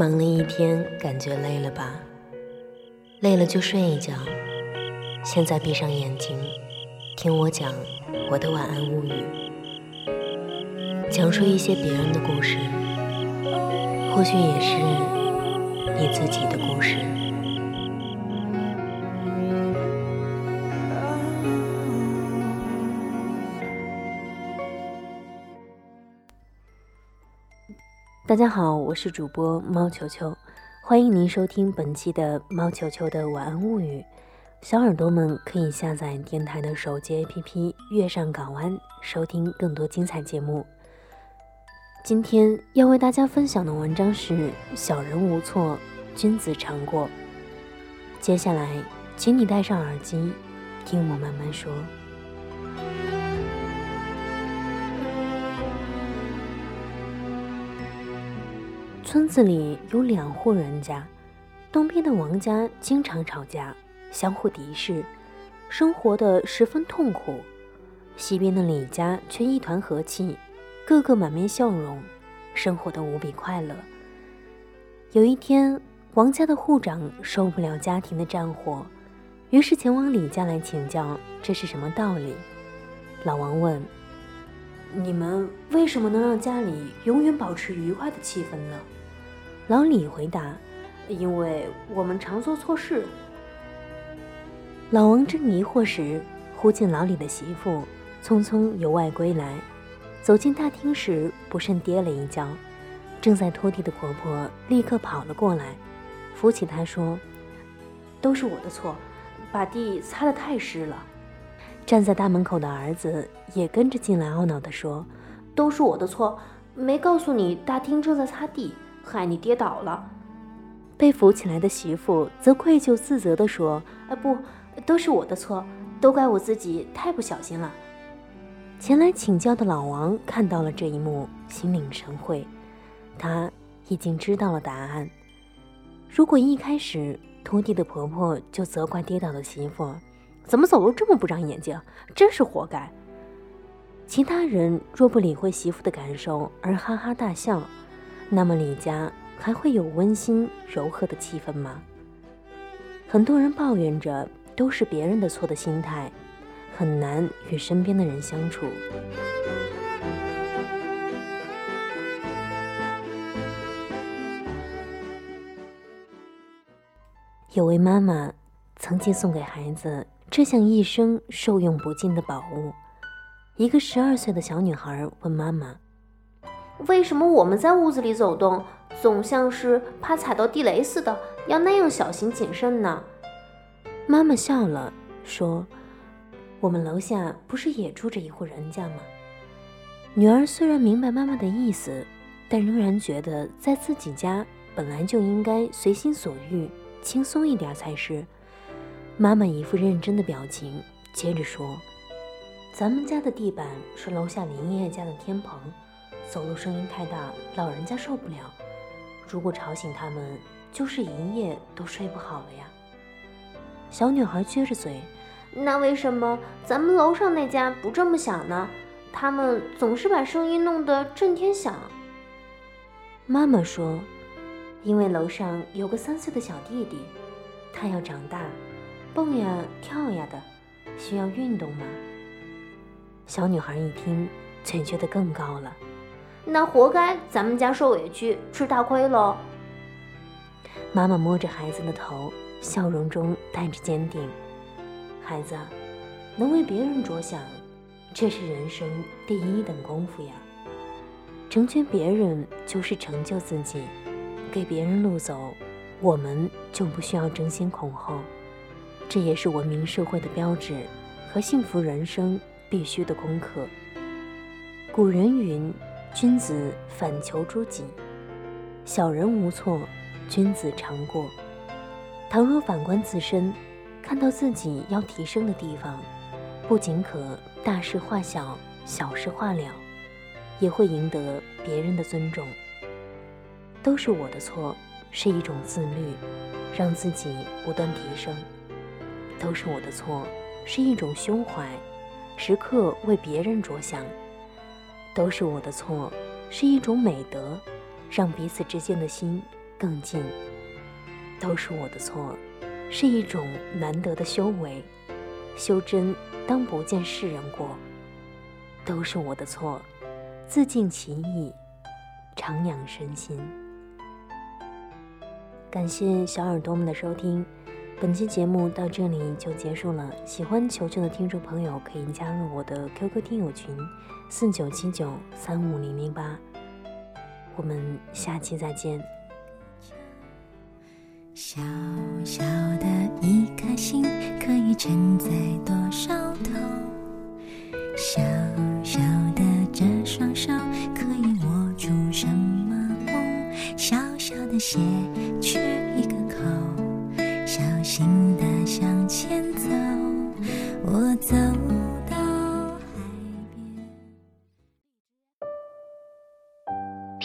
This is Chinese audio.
忙了一天，感觉累了吧？累了就睡一觉。现在闭上眼睛，听我讲我的晚安物语，讲述一些别人的故事，或许也是你自己的故事。大家好，我是主播猫球球，欢迎您收听本期的猫球球的晚安物语。小耳朵们可以下载电台的手机 APP“ 月上港湾”，收听更多精彩节目。今天要为大家分享的文章是“小人无错，君子常过”。接下来，请你戴上耳机，听我慢慢说。村子里有两户人家，东边的王家经常吵架，相互敌视，生活的十分痛苦；西边的李家却一团和气，个个满面笑容，生活的无比快乐。有一天，王家的户长受不了家庭的战火，于是前往李家来请教这是什么道理。老王问：“你们为什么能让家里永远保持愉快的气氛呢？”老李回答：“因为我们常做错事。”老王正疑惑时，忽见老李的媳妇匆匆由外归来，走进大厅时不慎跌了一跤，正在拖地的婆婆立刻跑了过来，扶起她说：“都是我的错，把地擦得太湿了。”站在大门口的儿子也跟着进来，懊恼地说：“都是我的错，没告诉你大厅正在擦地。”害你跌倒了，被扶起来的媳妇则愧疚自责地说：“啊，不，都是我的错，都怪我自己太不小心了。”前来请教的老王看到了这一幕，心领神会，他已经知道了答案。如果一开始拖地的婆婆就责怪跌倒的媳妇，怎么走路这么不长眼睛，真是活该。其他人若不理会媳妇的感受而哈哈大笑。那么李家还会有温馨柔和的气氛吗？很多人抱怨着都是别人的错的心态，很难与身边的人相处。有位妈妈曾经送给孩子这项一生受用不尽的宝物。一个十二岁的小女孩问妈妈。为什么我们在屋子里走动，总像是怕踩到地雷似的，要那样小心谨慎呢？妈妈笑了，说：“我们楼下不是也住着一户人家吗？”女儿虽然明白妈妈的意思，但仍然觉得在自己家本来就应该随心所欲，轻松一点才是。妈妈一副认真的表情，接着说：“咱们家的地板是楼下林爷爷家的天棚。”走路声音太大，老人家受不了。如果吵醒他们，就是一夜都睡不好了呀。小女孩撅着嘴：“那为什么咱们楼上那家不这么想呢？他们总是把声音弄得震天响。”妈妈说：“因为楼上有个三岁的小弟弟，他要长大，蹦呀跳呀的，需要运动嘛。”小女孩一听，嘴撅得更高了。那活该，咱们家受委屈，吃大亏喽。妈妈摸着孩子的头，笑容中带着坚定。孩子，能为别人着想，这是人生第一等功夫呀。成全别人就是成就自己，给别人路走，我们就不需要争先恐后。这也是文明社会的标志和幸福人生必须的功课。古人云。君子反求诸己，小人无错，君子常过。倘若反观自身，看到自己要提升的地方，不仅可大事化小，小事化了，也会赢得别人的尊重。都是我的错，是一种自律，让自己不断提升；都是我的错，是一种胸怀，时刻为别人着想。都是我的错，是一种美德，让彼此之间的心更近。都是我的错，是一种难得的修为。修真当不见世人过，都是我的错，自尽其意，常养身心。感谢小耳朵们的收听，本期节目到这里就结束了。喜欢球球的听众朋友可以加入我的 QQ 听友群：四九七九三五零零八。我们下期再见。小小的一颗心，可以承载多少痛？小小的这双手，可以握住什么梦？小小的鞋，